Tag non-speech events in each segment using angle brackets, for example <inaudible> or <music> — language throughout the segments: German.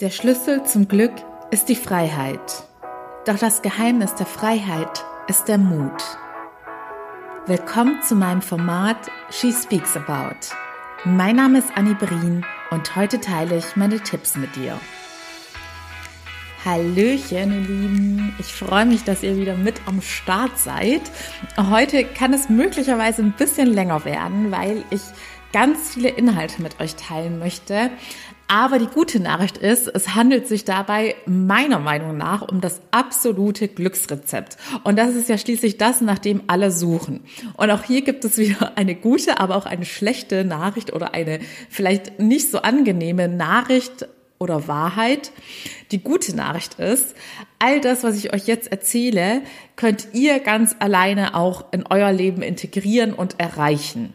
Der Schlüssel zum Glück ist die Freiheit. Doch das Geheimnis der Freiheit ist der Mut. Willkommen zu meinem Format She Speaks About. Mein Name ist Annie Brien und heute teile ich meine Tipps mit dir. Hallöchen, ihr Lieben. Ich freue mich, dass ihr wieder mit am Start seid. Heute kann es möglicherweise ein bisschen länger werden, weil ich ganz viele Inhalte mit euch teilen möchte. Aber die gute Nachricht ist, es handelt sich dabei meiner Meinung nach um das absolute Glücksrezept. Und das ist ja schließlich das, nach dem alle suchen. Und auch hier gibt es wieder eine gute, aber auch eine schlechte Nachricht oder eine vielleicht nicht so angenehme Nachricht oder Wahrheit. Die gute Nachricht ist, all das, was ich euch jetzt erzähle, könnt ihr ganz alleine auch in euer Leben integrieren und erreichen.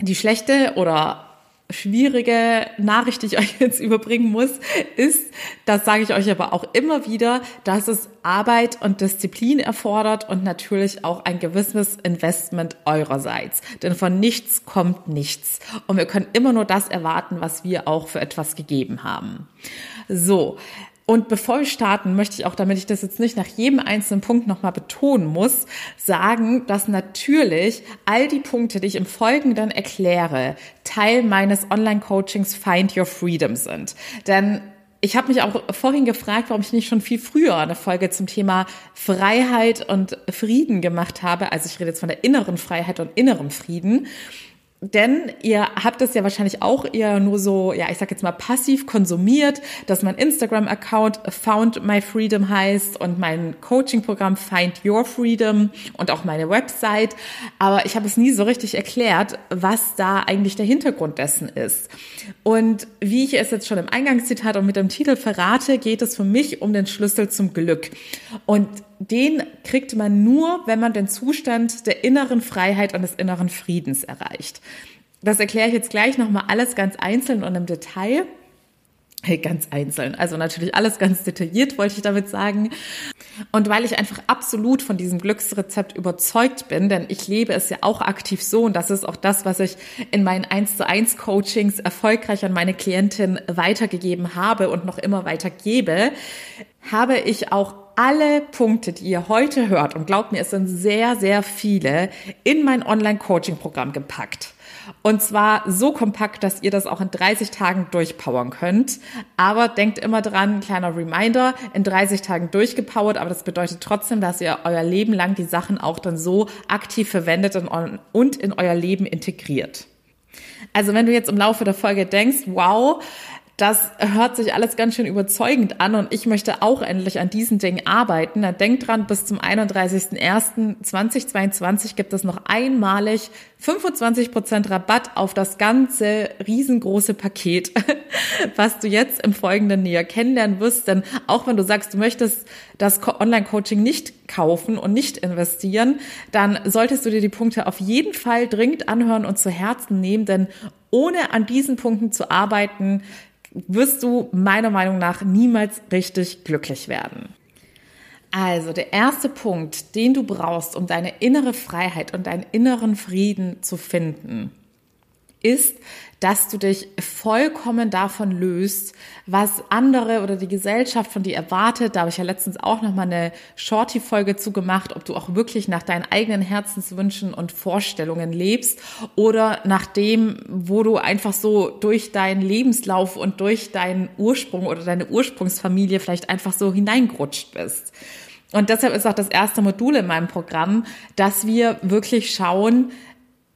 Die schlechte oder schwierige Nachricht, die ich <laughs> euch jetzt überbringen muss, ist, das sage ich euch aber auch immer wieder, dass es Arbeit und Disziplin erfordert und natürlich auch ein gewisses Investment eurerseits. Denn von nichts kommt nichts. Und wir können immer nur das erwarten, was wir auch für etwas gegeben haben. So. Und bevor wir starten, möchte ich auch, damit ich das jetzt nicht nach jedem einzelnen Punkt nochmal betonen muss, sagen, dass natürlich all die Punkte, die ich im Folgenden erkläre, Teil meines Online-Coachings Find Your Freedom sind. Denn ich habe mich auch vorhin gefragt, warum ich nicht schon viel früher eine Folge zum Thema Freiheit und Frieden gemacht habe. Also ich rede jetzt von der inneren Freiheit und innerem Frieden. Denn ihr habt es ja wahrscheinlich auch eher nur so, ja, ich sag jetzt mal passiv konsumiert, dass mein Instagram-Account Found My Freedom heißt und mein Coaching-Programm Find Your Freedom und auch meine Website. Aber ich habe es nie so richtig erklärt, was da eigentlich der Hintergrund dessen ist. Und wie ich es jetzt schon im Eingangszitat und mit dem Titel verrate, geht es für mich um den Schlüssel zum Glück. Und den kriegt man nur, wenn man den Zustand der inneren Freiheit und des inneren Friedens erreicht. Das erkläre ich jetzt gleich nochmal alles ganz einzeln und im Detail. Hey, ganz einzeln. Also natürlich alles ganz detailliert, wollte ich damit sagen. Und weil ich einfach absolut von diesem Glücksrezept überzeugt bin, denn ich lebe es ja auch aktiv so und das ist auch das, was ich in meinen 1 zu 1 Coachings erfolgreich an meine Klientin weitergegeben habe und noch immer weitergebe, habe ich auch alle Punkte, die ihr heute hört, und glaubt mir, es sind sehr, sehr viele, in mein Online-Coaching-Programm gepackt. Und zwar so kompakt, dass ihr das auch in 30 Tagen durchpowern könnt. Aber denkt immer dran, kleiner Reminder, in 30 Tagen durchgepowert, aber das bedeutet trotzdem, dass ihr euer Leben lang die Sachen auch dann so aktiv verwendet und in euer Leben integriert. Also wenn du jetzt im Laufe der Folge denkst, wow, das hört sich alles ganz schön überzeugend an und ich möchte auch endlich an diesen Dingen arbeiten. Dann denkt dran, bis zum 31.01.2022 gibt es noch einmalig 25% Rabatt auf das ganze riesengroße Paket, <laughs> was du jetzt im Folgenden näher kennenlernen wirst. Denn auch wenn du sagst, du möchtest das Online-Coaching nicht kaufen und nicht investieren, dann solltest du dir die Punkte auf jeden Fall dringend anhören und zu Herzen nehmen, denn ohne an diesen Punkten zu arbeiten, wirst du meiner Meinung nach niemals richtig glücklich werden. Also der erste Punkt, den du brauchst, um deine innere Freiheit und deinen inneren Frieden zu finden, ist, dass du dich vollkommen davon löst, was andere oder die Gesellschaft von dir erwartet. Da habe ich ja letztens auch noch mal eine Shorty-Folge zugemacht, ob du auch wirklich nach deinen eigenen Herzenswünschen und Vorstellungen lebst oder nach dem, wo du einfach so durch deinen Lebenslauf und durch deinen Ursprung oder deine Ursprungsfamilie vielleicht einfach so hineingerutscht bist. Und deshalb ist auch das erste Modul in meinem Programm, dass wir wirklich schauen,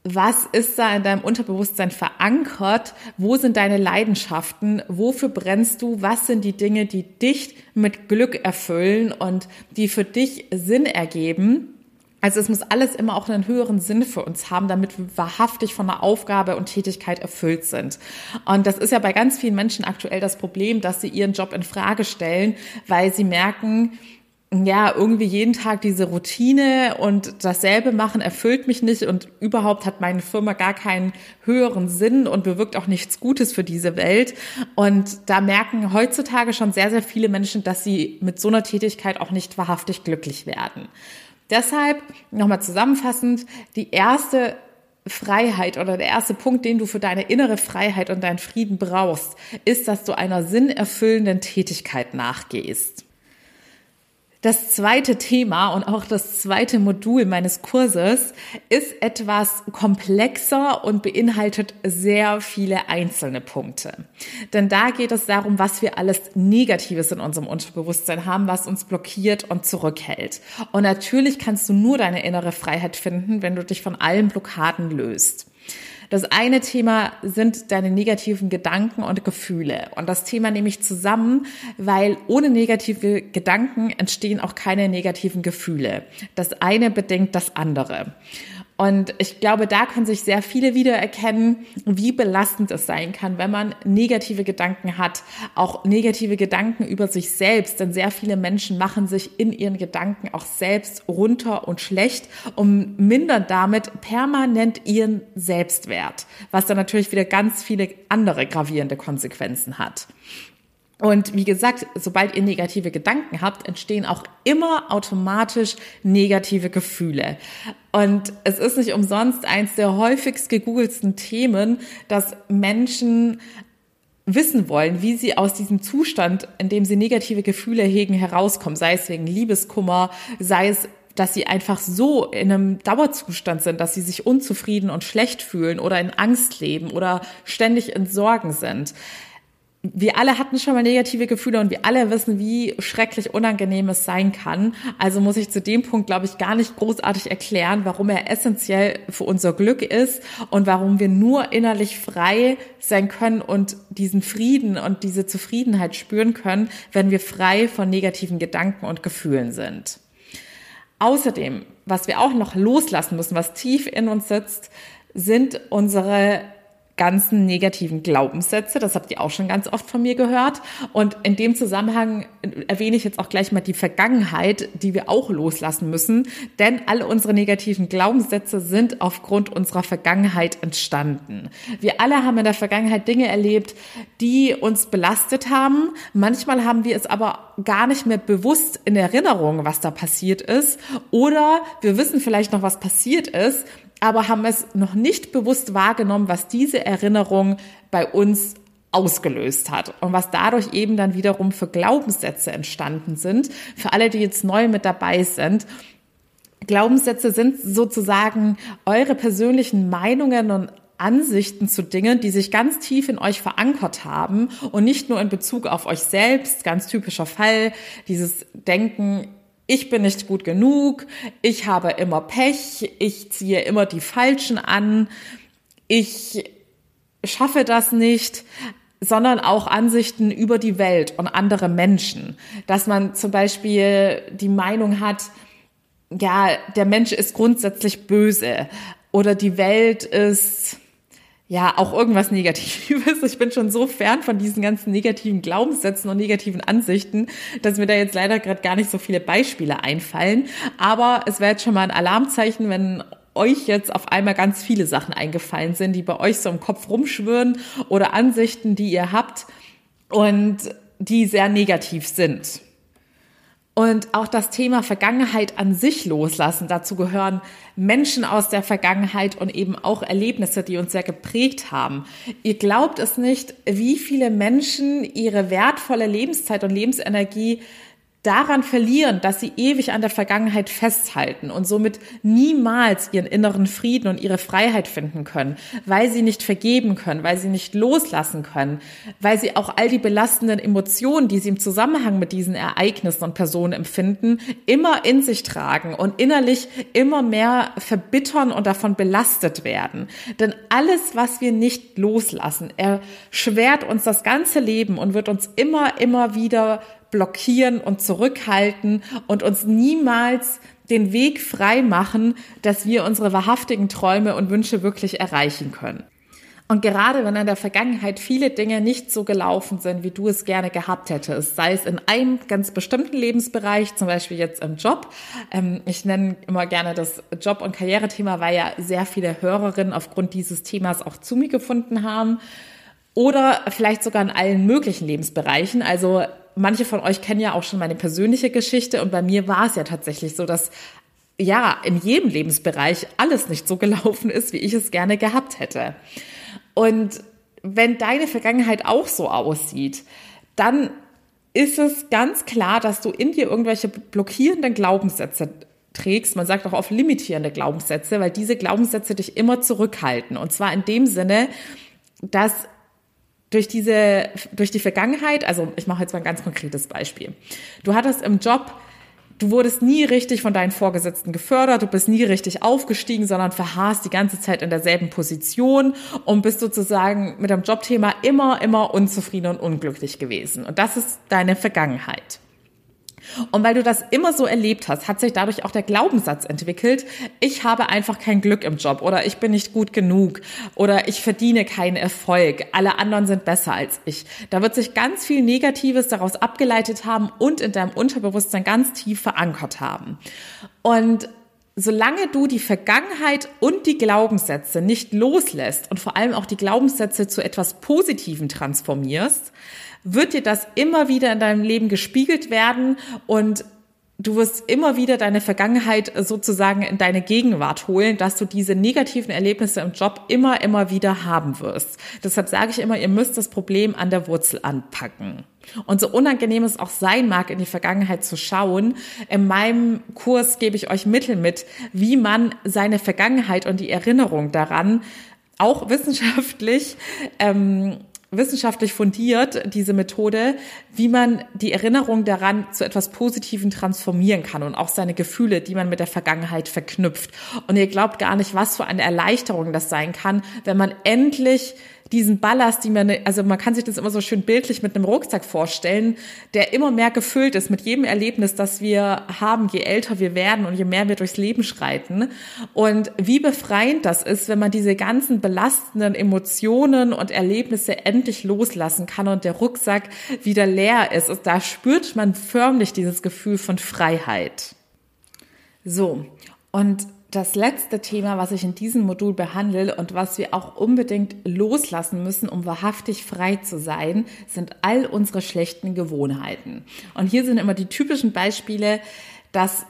was ist da in deinem Unterbewusstsein verankert? Wo sind deine Leidenschaften? Wofür brennst du? Was sind die Dinge, die dich mit Glück erfüllen und die für dich Sinn ergeben? Also es muss alles immer auch einen höheren Sinn für uns haben, damit wir wahrhaftig von einer Aufgabe und Tätigkeit erfüllt sind. Und das ist ja bei ganz vielen Menschen aktuell das Problem, dass sie ihren Job in Frage stellen, weil sie merken, ja, irgendwie jeden Tag diese Routine und dasselbe machen erfüllt mich nicht und überhaupt hat meine Firma gar keinen höheren Sinn und bewirkt auch nichts Gutes für diese Welt. Und da merken heutzutage schon sehr, sehr viele Menschen, dass sie mit so einer Tätigkeit auch nicht wahrhaftig glücklich werden. Deshalb nochmal zusammenfassend, die erste Freiheit oder der erste Punkt, den du für deine innere Freiheit und deinen Frieden brauchst, ist, dass du einer sinnerfüllenden Tätigkeit nachgehst. Das zweite Thema und auch das zweite Modul meines Kurses ist etwas komplexer und beinhaltet sehr viele einzelne Punkte. Denn da geht es darum, was wir alles Negatives in unserem Unterbewusstsein haben, was uns blockiert und zurückhält. Und natürlich kannst du nur deine innere Freiheit finden, wenn du dich von allen Blockaden löst. Das eine Thema sind deine negativen Gedanken und Gefühle. Und das Thema nehme ich zusammen, weil ohne negative Gedanken entstehen auch keine negativen Gefühle. Das eine bedingt das andere. Und ich glaube, da können sich sehr viele wiedererkennen, wie belastend es sein kann, wenn man negative Gedanken hat, auch negative Gedanken über sich selbst. Denn sehr viele Menschen machen sich in ihren Gedanken auch selbst runter und schlecht und mindern damit permanent ihren Selbstwert, was dann natürlich wieder ganz viele andere gravierende Konsequenzen hat. Und wie gesagt, sobald ihr negative Gedanken habt, entstehen auch immer automatisch negative Gefühle. Und es ist nicht umsonst eins der häufigst gegoogelsten Themen, dass Menschen wissen wollen, wie sie aus diesem Zustand, in dem sie negative Gefühle hegen, herauskommen, sei es wegen Liebeskummer, sei es dass sie einfach so in einem Dauerzustand sind, dass sie sich unzufrieden und schlecht fühlen oder in Angst leben oder ständig in Sorgen sind wir alle hatten schon mal negative Gefühle und wir alle wissen, wie schrecklich unangenehm es sein kann. Also muss ich zu dem Punkt, glaube ich, gar nicht großartig erklären, warum er essentiell für unser Glück ist und warum wir nur innerlich frei sein können und diesen Frieden und diese Zufriedenheit spüren können, wenn wir frei von negativen Gedanken und Gefühlen sind. Außerdem, was wir auch noch loslassen müssen, was tief in uns sitzt, sind unsere ganzen negativen Glaubenssätze. Das habt ihr auch schon ganz oft von mir gehört. Und in dem Zusammenhang erwähne ich jetzt auch gleich mal die Vergangenheit, die wir auch loslassen müssen. Denn alle unsere negativen Glaubenssätze sind aufgrund unserer Vergangenheit entstanden. Wir alle haben in der Vergangenheit Dinge erlebt, die uns belastet haben. Manchmal haben wir es aber gar nicht mehr bewusst in Erinnerung, was da passiert ist. Oder wir wissen vielleicht noch, was passiert ist aber haben es noch nicht bewusst wahrgenommen, was diese Erinnerung bei uns ausgelöst hat und was dadurch eben dann wiederum für Glaubenssätze entstanden sind. Für alle, die jetzt neu mit dabei sind. Glaubenssätze sind sozusagen eure persönlichen Meinungen und Ansichten zu Dingen, die sich ganz tief in euch verankert haben und nicht nur in Bezug auf euch selbst, ganz typischer Fall, dieses Denken, ich bin nicht gut genug, ich habe immer Pech, ich ziehe immer die Falschen an, ich schaffe das nicht, sondern auch Ansichten über die Welt und andere Menschen. Dass man zum Beispiel die Meinung hat, ja, der Mensch ist grundsätzlich böse oder die Welt ist ja, auch irgendwas Negatives. Ich bin schon so fern von diesen ganzen negativen Glaubenssätzen und negativen Ansichten, dass mir da jetzt leider gerade gar nicht so viele Beispiele einfallen. Aber es wäre jetzt schon mal ein Alarmzeichen, wenn euch jetzt auf einmal ganz viele Sachen eingefallen sind, die bei euch so im Kopf rumschwirren oder Ansichten, die ihr habt und die sehr negativ sind. Und auch das Thema Vergangenheit an sich loslassen. Dazu gehören Menschen aus der Vergangenheit und eben auch Erlebnisse, die uns sehr geprägt haben. Ihr glaubt es nicht, wie viele Menschen ihre wertvolle Lebenszeit und Lebensenergie daran verlieren, dass sie ewig an der Vergangenheit festhalten und somit niemals ihren inneren Frieden und ihre Freiheit finden können, weil sie nicht vergeben können, weil sie nicht loslassen können, weil sie auch all die belastenden Emotionen, die sie im Zusammenhang mit diesen Ereignissen und Personen empfinden, immer in sich tragen und innerlich immer mehr verbittern und davon belastet werden. Denn alles, was wir nicht loslassen, erschwert uns das ganze Leben und wird uns immer, immer wieder blockieren und zurückhalten und uns niemals den Weg frei machen, dass wir unsere wahrhaftigen Träume und Wünsche wirklich erreichen können. Und gerade wenn in der Vergangenheit viele Dinge nicht so gelaufen sind, wie du es gerne gehabt hättest, sei es in einem ganz bestimmten Lebensbereich, zum Beispiel jetzt im Job. Ähm, ich nenne immer gerne das Job- und Karrierethema, weil ja sehr viele Hörerinnen aufgrund dieses Themas auch zu mir gefunden haben. Oder vielleicht sogar in allen möglichen Lebensbereichen. Also manche von euch kennen ja auch schon meine persönliche Geschichte und bei mir war es ja tatsächlich so, dass ja, in jedem Lebensbereich alles nicht so <laughs> gelaufen ist, wie ich es gerne gehabt hätte. Und wenn deine Vergangenheit auch so aussieht, dann ist es ganz klar, dass du in dir irgendwelche blockierenden Glaubenssätze trägst. Man sagt auch oft limitierende Glaubenssätze, weil diese Glaubenssätze dich immer zurückhalten. Und zwar in dem Sinne, dass durch diese, durch die Vergangenheit, also ich mache jetzt mal ein ganz konkretes Beispiel. Du hattest im Job du wurdest nie richtig von deinen Vorgesetzten gefördert, du bist nie richtig aufgestiegen, sondern verharrst die ganze Zeit in derselben Position und bist sozusagen mit dem Jobthema immer, immer unzufrieden und unglücklich gewesen. Und das ist deine Vergangenheit. Und weil du das immer so erlebt hast, hat sich dadurch auch der Glaubenssatz entwickelt, ich habe einfach kein Glück im Job oder ich bin nicht gut genug oder ich verdiene keinen Erfolg, alle anderen sind besser als ich. Da wird sich ganz viel Negatives daraus abgeleitet haben und in deinem Unterbewusstsein ganz tief verankert haben. Und solange du die Vergangenheit und die Glaubenssätze nicht loslässt und vor allem auch die Glaubenssätze zu etwas Positiven transformierst, wird dir das immer wieder in deinem Leben gespiegelt werden und du wirst immer wieder deine Vergangenheit sozusagen in deine Gegenwart holen, dass du diese negativen Erlebnisse im Job immer, immer wieder haben wirst. Deshalb sage ich immer, ihr müsst das Problem an der Wurzel anpacken. Und so unangenehm es auch sein mag, in die Vergangenheit zu schauen, in meinem Kurs gebe ich euch Mittel mit, wie man seine Vergangenheit und die Erinnerung daran auch <laughs> wissenschaftlich ähm, wissenschaftlich fundiert, diese Methode, wie man die Erinnerung daran zu etwas Positiven transformieren kann und auch seine Gefühle, die man mit der Vergangenheit verknüpft. Und ihr glaubt gar nicht, was für eine Erleichterung das sein kann, wenn man endlich diesen Ballast, die man, also man kann sich das immer so schön bildlich mit einem Rucksack vorstellen, der immer mehr gefüllt ist mit jedem Erlebnis, das wir haben, je älter wir werden und je mehr wir durchs Leben schreiten. Und wie befreiend das ist, wenn man diese ganzen belastenden Emotionen und Erlebnisse endlich loslassen kann und der Rucksack wieder leer ist. Und da spürt man förmlich dieses Gefühl von Freiheit. So. Und das letzte Thema, was ich in diesem Modul behandle und was wir auch unbedingt loslassen müssen, um wahrhaftig frei zu sein, sind all unsere schlechten Gewohnheiten. Und hier sind immer die typischen Beispiele, dass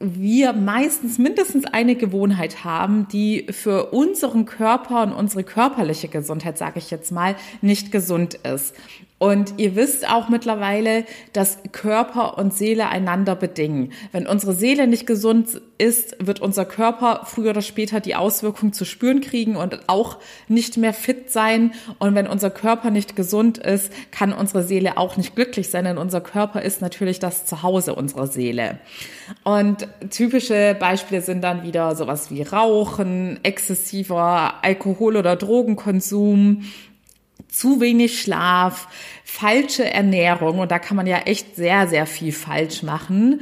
wir meistens mindestens eine Gewohnheit haben, die für unseren Körper und unsere körperliche Gesundheit, sage ich jetzt mal, nicht gesund ist. Und ihr wisst auch mittlerweile, dass Körper und Seele einander bedingen. Wenn unsere Seele nicht gesund ist, wird unser Körper früher oder später die Auswirkungen zu spüren kriegen und auch nicht mehr fit sein. Und wenn unser Körper nicht gesund ist, kann unsere Seele auch nicht glücklich sein, denn unser Körper ist natürlich das Zuhause unserer Seele. Und typische Beispiele sind dann wieder sowas wie Rauchen, exzessiver Alkohol- oder Drogenkonsum, zu wenig Schlaf, falsche Ernährung und da kann man ja echt sehr, sehr viel falsch machen.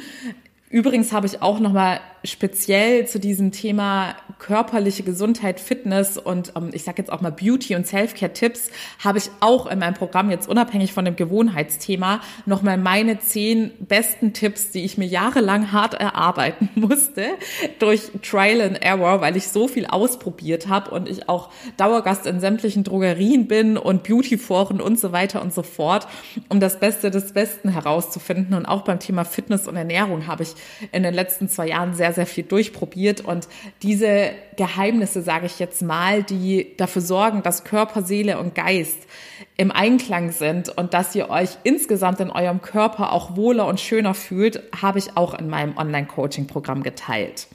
Übrigens habe ich auch noch mal speziell zu diesem Thema körperliche Gesundheit, Fitness und ähm, ich sage jetzt auch mal Beauty und Selfcare-Tipps, habe ich auch in meinem Programm jetzt unabhängig von dem Gewohnheitsthema nochmal meine zehn besten Tipps, die ich mir jahrelang hart erarbeiten <laughs> musste durch Trial and Error, weil ich so viel ausprobiert habe und ich auch Dauergast in sämtlichen Drogerien bin und Beautyforen und so weiter und so fort, um das Beste des Besten herauszufinden. Und auch beim Thema Fitness und Ernährung habe ich in den letzten zwei Jahren sehr, sehr viel durchprobiert und diese Geheimnisse, sage ich jetzt mal, die dafür sorgen, dass Körper, Seele und Geist im Einklang sind und dass ihr euch insgesamt in eurem Körper auch wohler und schöner fühlt, habe ich auch in meinem Online-Coaching-Programm geteilt.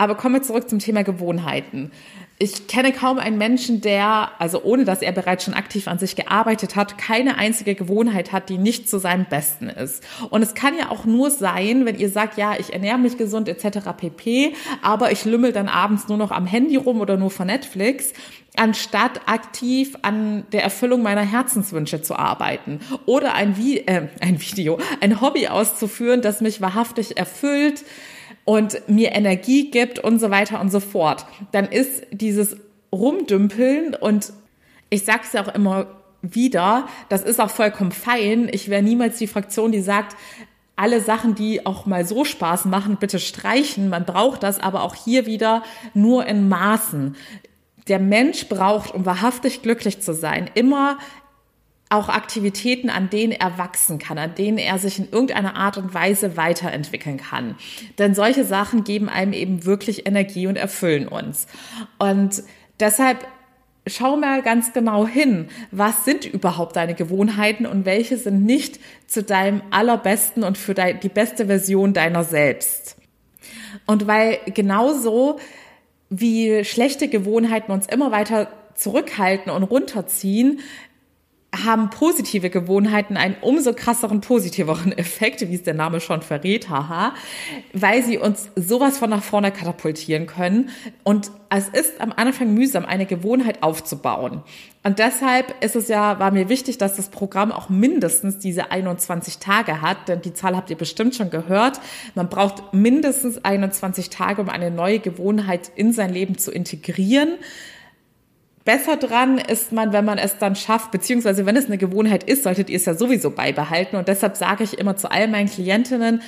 Aber kommen wir zurück zum Thema Gewohnheiten. Ich kenne kaum einen Menschen, der, also ohne dass er bereits schon aktiv an sich gearbeitet hat, keine einzige Gewohnheit hat, die nicht zu seinem Besten ist. Und es kann ja auch nur sein, wenn ihr sagt, ja, ich ernähre mich gesund etc. pp, aber ich lümmel dann abends nur noch am Handy rum oder nur vor Netflix, anstatt aktiv an der Erfüllung meiner Herzenswünsche zu arbeiten oder ein, Vi äh, ein Video, ein Hobby auszuführen, das mich wahrhaftig erfüllt, und mir Energie gibt und so weiter und so fort, dann ist dieses Rumdümpeln und ich sage es ja auch immer wieder, das ist auch vollkommen fein. Ich wäre niemals die Fraktion, die sagt, alle Sachen, die auch mal so Spaß machen, bitte streichen. Man braucht das aber auch hier wieder nur in Maßen. Der Mensch braucht, um wahrhaftig glücklich zu sein, immer auch Aktivitäten, an denen er wachsen kann, an denen er sich in irgendeiner Art und Weise weiterentwickeln kann. Denn solche Sachen geben einem eben wirklich Energie und erfüllen uns. Und deshalb schau mal ganz genau hin, was sind überhaupt deine Gewohnheiten und welche sind nicht zu deinem allerbesten und für die beste Version deiner selbst. Und weil genauso wie schlechte Gewohnheiten uns immer weiter zurückhalten und runterziehen, haben positive Gewohnheiten einen umso krasseren, positiveren Effekt, wie es der Name schon verrät, haha, weil sie uns sowas von nach vorne katapultieren können. Und es ist am Anfang mühsam, eine Gewohnheit aufzubauen. Und deshalb ist es ja, war mir wichtig, dass das Programm auch mindestens diese 21 Tage hat, denn die Zahl habt ihr bestimmt schon gehört. Man braucht mindestens 21 Tage, um eine neue Gewohnheit in sein Leben zu integrieren. Besser dran ist man, wenn man es dann schafft, beziehungsweise wenn es eine Gewohnheit ist, solltet ihr es ja sowieso beibehalten. Und deshalb sage ich immer zu all meinen Klientinnen,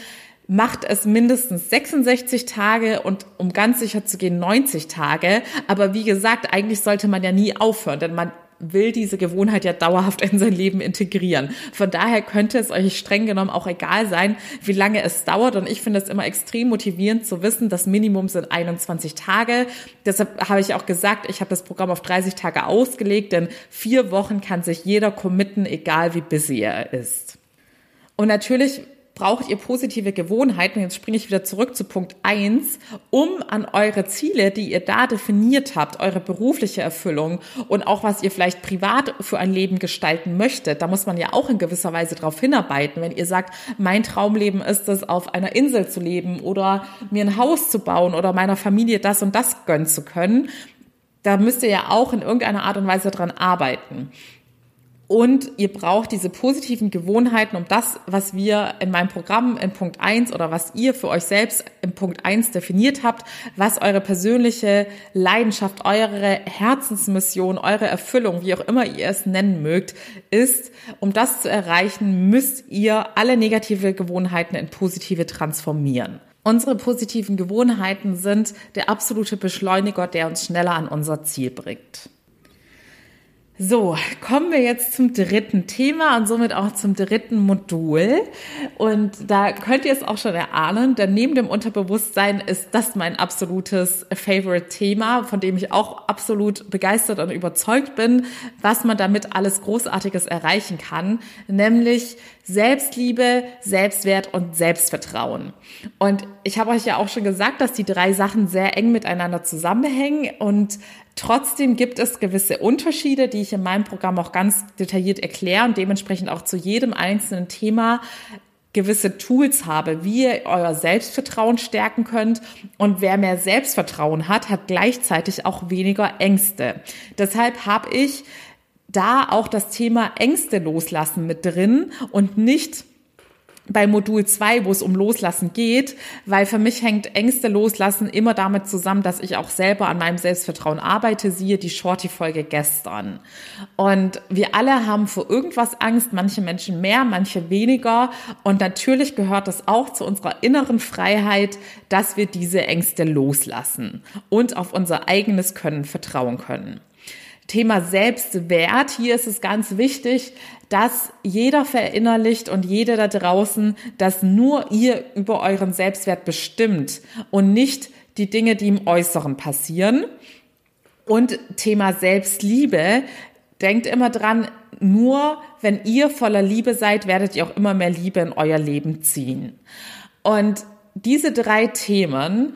macht es mindestens 66 Tage und um ganz sicher zu gehen 90 Tage. Aber wie gesagt, eigentlich sollte man ja nie aufhören, denn man will diese Gewohnheit ja dauerhaft in sein Leben integrieren. Von daher könnte es euch streng genommen auch egal sein, wie lange es dauert. Und ich finde es immer extrem motivierend zu wissen, das Minimum sind 21 Tage. Deshalb habe ich auch gesagt, ich habe das Programm auf 30 Tage ausgelegt, denn vier Wochen kann sich jeder committen, egal wie busy er ist. Und natürlich braucht ihr positive Gewohnheiten. Jetzt springe ich wieder zurück zu Punkt eins, um an eure Ziele, die ihr da definiert habt, eure berufliche Erfüllung und auch was ihr vielleicht privat für ein Leben gestalten möchtet. Da muss man ja auch in gewisser Weise darauf hinarbeiten. Wenn ihr sagt, mein Traumleben ist es, auf einer Insel zu leben oder mir ein Haus zu bauen oder meiner Familie das und das gönnen zu können, da müsst ihr ja auch in irgendeiner Art und Weise dran arbeiten. Und ihr braucht diese positiven Gewohnheiten, um das, was wir in meinem Programm in Punkt eins oder was ihr für euch selbst in Punkt eins definiert habt, was eure persönliche Leidenschaft, eure Herzensmission, eure Erfüllung, wie auch immer ihr es nennen mögt, ist. Um das zu erreichen, müsst ihr alle negative Gewohnheiten in positive transformieren. Unsere positiven Gewohnheiten sind der absolute Beschleuniger, der uns schneller an unser Ziel bringt. So, kommen wir jetzt zum dritten Thema und somit auch zum dritten Modul. Und da könnt ihr es auch schon erahnen, denn neben dem Unterbewusstsein ist das mein absolutes Favorite-Thema, von dem ich auch absolut begeistert und überzeugt bin, was man damit alles Großartiges erreichen kann, nämlich Selbstliebe, Selbstwert und Selbstvertrauen. Und ich habe euch ja auch schon gesagt, dass die drei Sachen sehr eng miteinander zusammenhängen und Trotzdem gibt es gewisse Unterschiede, die ich in meinem Programm auch ganz detailliert erkläre und dementsprechend auch zu jedem einzelnen Thema gewisse Tools habe, wie ihr euer Selbstvertrauen stärken könnt. Und wer mehr Selbstvertrauen hat, hat gleichzeitig auch weniger Ängste. Deshalb habe ich da auch das Thema Ängste loslassen mit drin und nicht bei Modul 2, wo es um Loslassen geht, weil für mich hängt Ängste loslassen immer damit zusammen, dass ich auch selber an meinem Selbstvertrauen arbeite, siehe die Shorty-Folge gestern. Und wir alle haben vor irgendwas Angst, manche Menschen mehr, manche weniger. Und natürlich gehört es auch zu unserer inneren Freiheit, dass wir diese Ängste loslassen und auf unser eigenes Können vertrauen können. Thema Selbstwert. Hier ist es ganz wichtig, dass jeder verinnerlicht und jeder da draußen, dass nur ihr über euren Selbstwert bestimmt und nicht die Dinge, die im Äußeren passieren. Und Thema Selbstliebe. Denkt immer dran, nur wenn ihr voller Liebe seid, werdet ihr auch immer mehr Liebe in euer Leben ziehen. Und diese drei Themen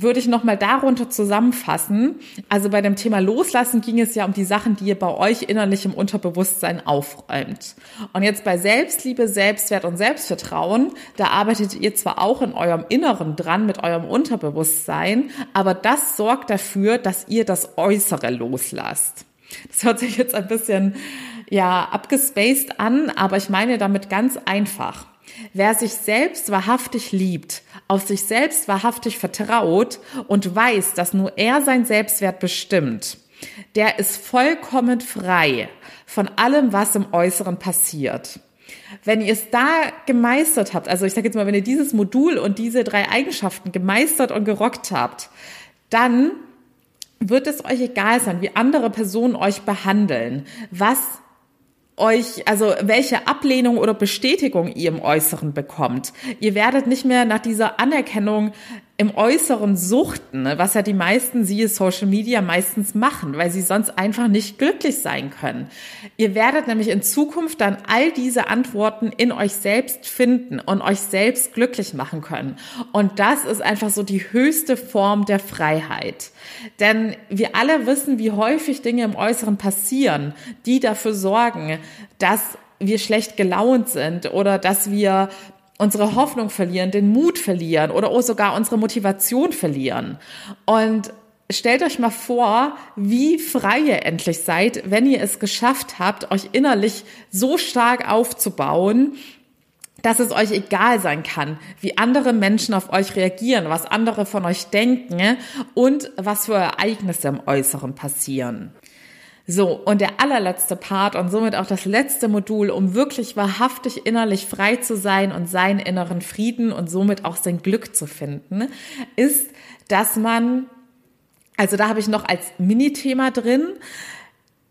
würde ich nochmal darunter zusammenfassen. Also bei dem Thema Loslassen ging es ja um die Sachen, die ihr bei euch innerlich im Unterbewusstsein aufräumt. Und jetzt bei Selbstliebe, Selbstwert und Selbstvertrauen, da arbeitet ihr zwar auch in eurem Inneren dran mit eurem Unterbewusstsein, aber das sorgt dafür, dass ihr das Äußere loslasst. Das hört sich jetzt ein bisschen, ja, abgespaced an, aber ich meine damit ganz einfach. Wer sich selbst wahrhaftig liebt, auf sich selbst wahrhaftig vertraut und weiß, dass nur er sein Selbstwert bestimmt, der ist vollkommen frei von allem, was im Äußeren passiert. Wenn ihr es da gemeistert habt, also ich sage jetzt mal, wenn ihr dieses Modul und diese drei Eigenschaften gemeistert und gerockt habt, dann wird es euch egal sein, wie andere Personen euch behandeln, was euch, also welche Ablehnung oder Bestätigung ihr im Äußeren bekommt. Ihr werdet nicht mehr nach dieser Anerkennung im Äußeren suchten, ne, was ja die meisten, siehe Social Media, meistens machen, weil sie sonst einfach nicht glücklich sein können. Ihr werdet nämlich in Zukunft dann all diese Antworten in euch selbst finden und euch selbst glücklich machen können. Und das ist einfach so die höchste Form der Freiheit. Denn wir alle wissen, wie häufig Dinge im Äußeren passieren, die dafür sorgen, dass wir schlecht gelaunt sind oder dass wir unsere Hoffnung verlieren, den Mut verlieren oder sogar unsere Motivation verlieren. Und stellt euch mal vor, wie frei ihr endlich seid, wenn ihr es geschafft habt, euch innerlich so stark aufzubauen, dass es euch egal sein kann, wie andere Menschen auf euch reagieren, was andere von euch denken und was für Ereignisse im Äußeren passieren. So, und der allerletzte Part und somit auch das letzte Modul, um wirklich wahrhaftig innerlich frei zu sein und seinen inneren Frieden und somit auch sein Glück zu finden, ist, dass man, also da habe ich noch als Mini-Thema drin,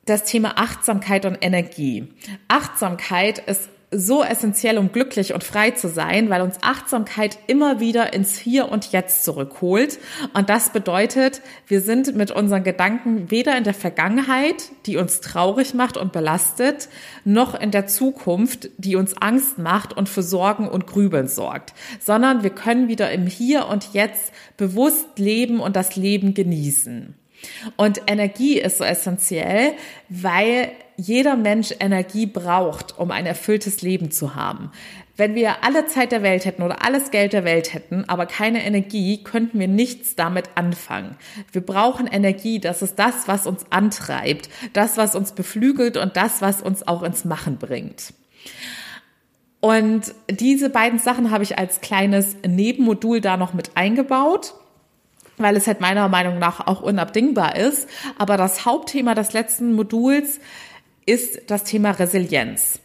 das Thema Achtsamkeit und Energie. Achtsamkeit ist so essentiell, um glücklich und frei zu sein, weil uns Achtsamkeit immer wieder ins Hier und Jetzt zurückholt. Und das bedeutet, wir sind mit unseren Gedanken weder in der Vergangenheit, die uns traurig macht und belastet, noch in der Zukunft, die uns Angst macht und für Sorgen und Grübeln sorgt, sondern wir können wieder im Hier und Jetzt bewusst leben und das Leben genießen. Und Energie ist so essentiell, weil jeder Mensch Energie braucht, um ein erfülltes Leben zu haben. Wenn wir alle Zeit der Welt hätten oder alles Geld der Welt hätten, aber keine Energie, könnten wir nichts damit anfangen. Wir brauchen Energie, das ist das, was uns antreibt, das, was uns beflügelt und das, was uns auch ins Machen bringt. Und diese beiden Sachen habe ich als kleines Nebenmodul da noch mit eingebaut weil es halt meiner Meinung nach auch unabdingbar ist. Aber das Hauptthema des letzten Moduls ist das Thema Resilienz.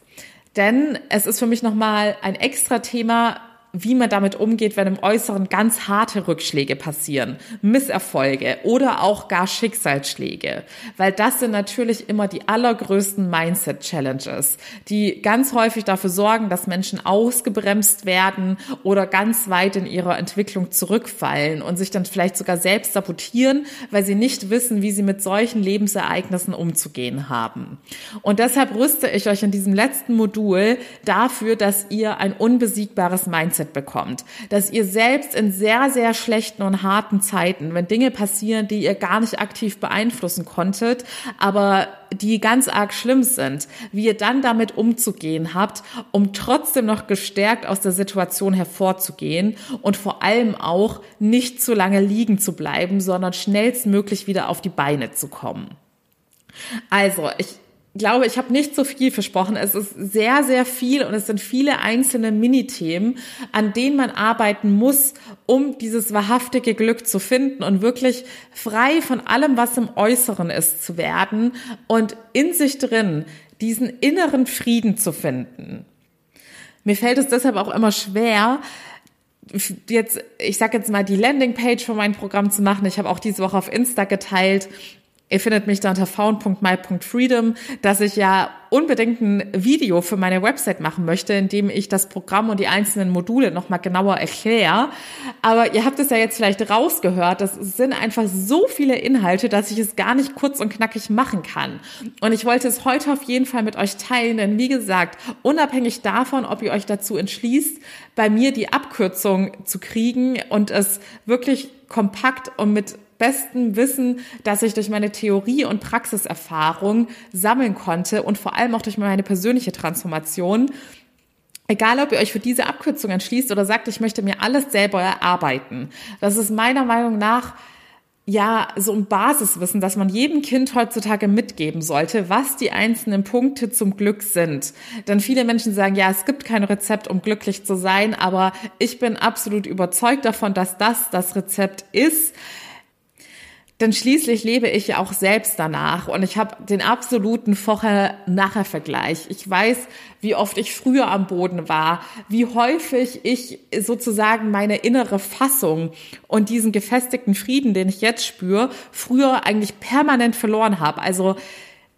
Denn es ist für mich nochmal ein extra Thema, wie man damit umgeht, wenn im Äußeren ganz harte Rückschläge passieren, Misserfolge oder auch gar Schicksalsschläge. Weil das sind natürlich immer die allergrößten Mindset-Challenges, die ganz häufig dafür sorgen, dass Menschen ausgebremst werden oder ganz weit in ihrer Entwicklung zurückfallen und sich dann vielleicht sogar selbst sabotieren, weil sie nicht wissen, wie sie mit solchen Lebensereignissen umzugehen haben. Und deshalb rüste ich euch in diesem letzten Modul dafür, dass ihr ein unbesiegbares Mindset Mindset bekommt, dass ihr selbst in sehr, sehr schlechten und harten Zeiten, wenn Dinge passieren, die ihr gar nicht aktiv beeinflussen konntet, aber die ganz arg schlimm sind, wie ihr dann damit umzugehen habt, um trotzdem noch gestärkt aus der Situation hervorzugehen und vor allem auch nicht zu lange liegen zu bleiben, sondern schnellstmöglich wieder auf die Beine zu kommen. Also, ich glaube, ich habe nicht so viel versprochen. Es ist sehr, sehr viel und es sind viele einzelne Minithemen, an denen man arbeiten muss, um dieses wahrhaftige Glück zu finden und wirklich frei von allem, was im Äußeren ist, zu werden und in sich drin diesen inneren Frieden zu finden. Mir fällt es deshalb auch immer schwer, jetzt, ich sag jetzt mal, die Landingpage für mein Programm zu machen. Ich habe auch diese Woche auf Insta geteilt, Ihr findet mich da unter found.my.freedom, dass ich ja unbedingt ein Video für meine Website machen möchte, in dem ich das Programm und die einzelnen Module nochmal genauer erkläre. Aber ihr habt es ja jetzt vielleicht rausgehört, das sind einfach so viele Inhalte, dass ich es gar nicht kurz und knackig machen kann. Und ich wollte es heute auf jeden Fall mit euch teilen, denn wie gesagt, unabhängig davon, ob ihr euch dazu entschließt, bei mir die Abkürzung zu kriegen und es wirklich kompakt und mit bestem Wissen, dass ich durch meine Theorie- und Praxiserfahrung sammeln konnte und vor allem auch durch meine persönliche Transformation. Egal, ob ihr euch für diese Abkürzung entschließt oder sagt, ich möchte mir alles selber erarbeiten. Das ist meiner Meinung nach ja, so ein Basiswissen, dass man jedem Kind heutzutage mitgeben sollte, was die einzelnen Punkte zum Glück sind. Denn viele Menschen sagen, ja, es gibt kein Rezept, um glücklich zu sein, aber ich bin absolut überzeugt davon, dass das das Rezept ist. Denn schließlich lebe ich ja auch selbst danach und ich habe den absoluten Vorher-Nachher-Vergleich. Ich weiß, wie oft ich früher am Boden war, wie häufig ich sozusagen meine innere Fassung und diesen gefestigten Frieden, den ich jetzt spüre, früher eigentlich permanent verloren habe. Also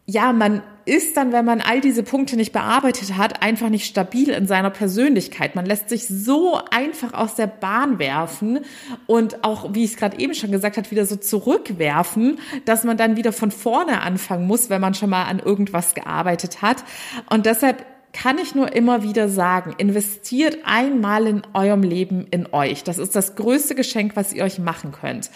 ja, man ist dann, wenn man all diese Punkte nicht bearbeitet hat, einfach nicht stabil in seiner Persönlichkeit. Man lässt sich so einfach aus der Bahn werfen und auch, wie ich es gerade eben schon gesagt habe, wieder so zurückwerfen, dass man dann wieder von vorne anfangen muss, wenn man schon mal an irgendwas gearbeitet hat. Und deshalb kann ich nur immer wieder sagen, investiert einmal in eurem Leben in euch. Das ist das größte Geschenk, was ihr euch machen könnt.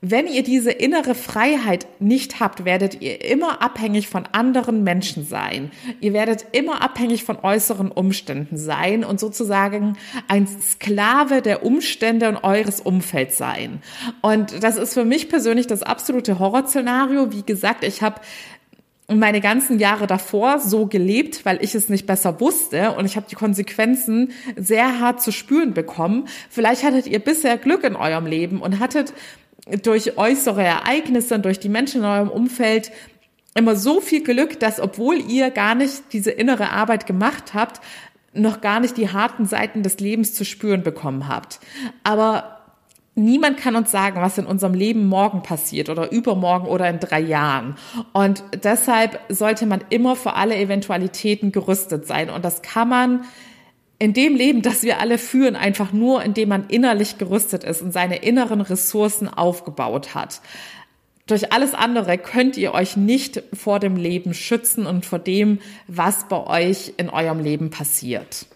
Wenn ihr diese innere Freiheit nicht habt, werdet ihr immer abhängig von anderen Menschen sein. Ihr werdet immer abhängig von äußeren Umständen sein und sozusagen ein Sklave der Umstände und eures Umfelds sein. Und das ist für mich persönlich das absolute Horrorszenario. Wie gesagt, ich habe meine ganzen Jahre davor so gelebt, weil ich es nicht besser wusste und ich habe die Konsequenzen sehr hart zu spüren bekommen. Vielleicht hattet ihr bisher Glück in eurem Leben und hattet durch äußere Ereignisse und durch die Menschen in eurem Umfeld immer so viel Glück, dass obwohl ihr gar nicht diese innere Arbeit gemacht habt, noch gar nicht die harten Seiten des Lebens zu spüren bekommen habt. Aber niemand kann uns sagen, was in unserem Leben morgen passiert oder übermorgen oder in drei Jahren. Und deshalb sollte man immer für alle Eventualitäten gerüstet sein. Und das kann man in dem Leben, das wir alle führen, einfach nur, indem man innerlich gerüstet ist und seine inneren Ressourcen aufgebaut hat. Durch alles andere könnt ihr euch nicht vor dem Leben schützen und vor dem, was bei euch in eurem Leben passiert.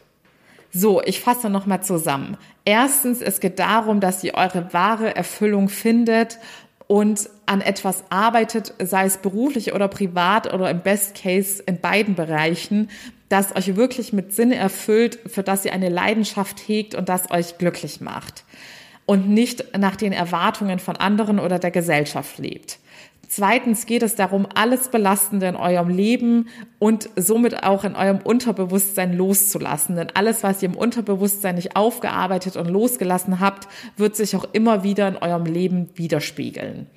So, ich fasse nochmal zusammen. Erstens, es geht darum, dass ihr eure wahre Erfüllung findet und an etwas arbeitet, sei es beruflich oder privat oder im Best Case in beiden Bereichen, das euch wirklich mit Sinn erfüllt, für das ihr eine Leidenschaft hegt und das euch glücklich macht und nicht nach den Erwartungen von anderen oder der Gesellschaft lebt. Zweitens geht es darum, alles Belastende in eurem Leben und somit auch in eurem Unterbewusstsein loszulassen. Denn alles, was ihr im Unterbewusstsein nicht aufgearbeitet und losgelassen habt, wird sich auch immer wieder in eurem Leben widerspiegeln.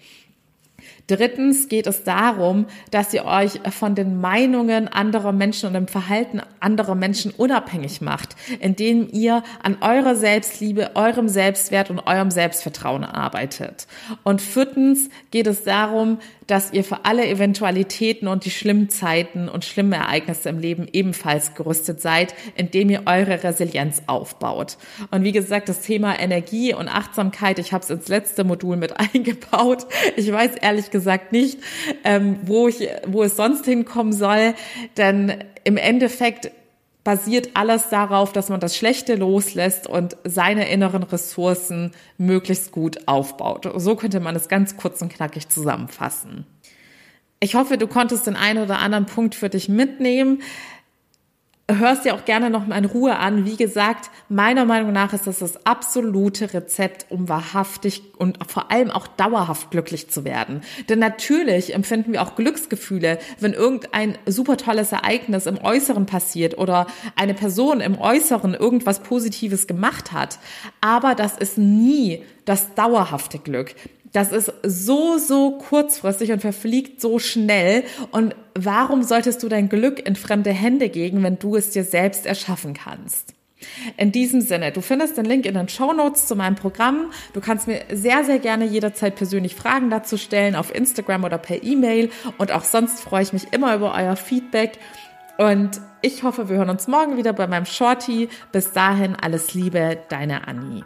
Drittens geht es darum, dass ihr euch von den Meinungen anderer Menschen und dem Verhalten anderer Menschen unabhängig macht, indem ihr an eurer Selbstliebe, eurem Selbstwert und eurem Selbstvertrauen arbeitet. Und viertens geht es darum, dass ihr für alle Eventualitäten und die schlimmen Zeiten und schlimmen Ereignisse im Leben ebenfalls gerüstet seid, indem ihr eure Resilienz aufbaut. Und wie gesagt, das Thema Energie und Achtsamkeit, ich habe es ins letzte Modul mit <laughs> eingebaut. Ich weiß ehrlich gesagt nicht, ähm, wo, ich, wo es sonst hinkommen soll, denn im Endeffekt basiert alles darauf, dass man das Schlechte loslässt und seine inneren Ressourcen möglichst gut aufbaut. So könnte man es ganz kurz und knackig zusammenfassen. Ich hoffe, du konntest den einen oder anderen Punkt für dich mitnehmen hörst dir auch gerne noch mal in Ruhe an. Wie gesagt, meiner Meinung nach ist das das absolute Rezept, um wahrhaftig und vor allem auch dauerhaft glücklich zu werden. Denn natürlich empfinden wir auch Glücksgefühle, wenn irgendein super tolles Ereignis im Äußeren passiert oder eine Person im Äußeren irgendwas Positives gemacht hat. Aber das ist nie das dauerhafte Glück. Das ist so, so kurzfristig und verfliegt so schnell. Und warum solltest du dein Glück in fremde Hände geben, wenn du es dir selbst erschaffen kannst? In diesem Sinne, du findest den Link in den Show Notes zu meinem Programm. Du kannst mir sehr, sehr gerne jederzeit persönlich Fragen dazu stellen auf Instagram oder per E-Mail. Und auch sonst freue ich mich immer über euer Feedback. Und ich hoffe, wir hören uns morgen wieder bei meinem Shorty. Bis dahin alles Liebe, deine Annie.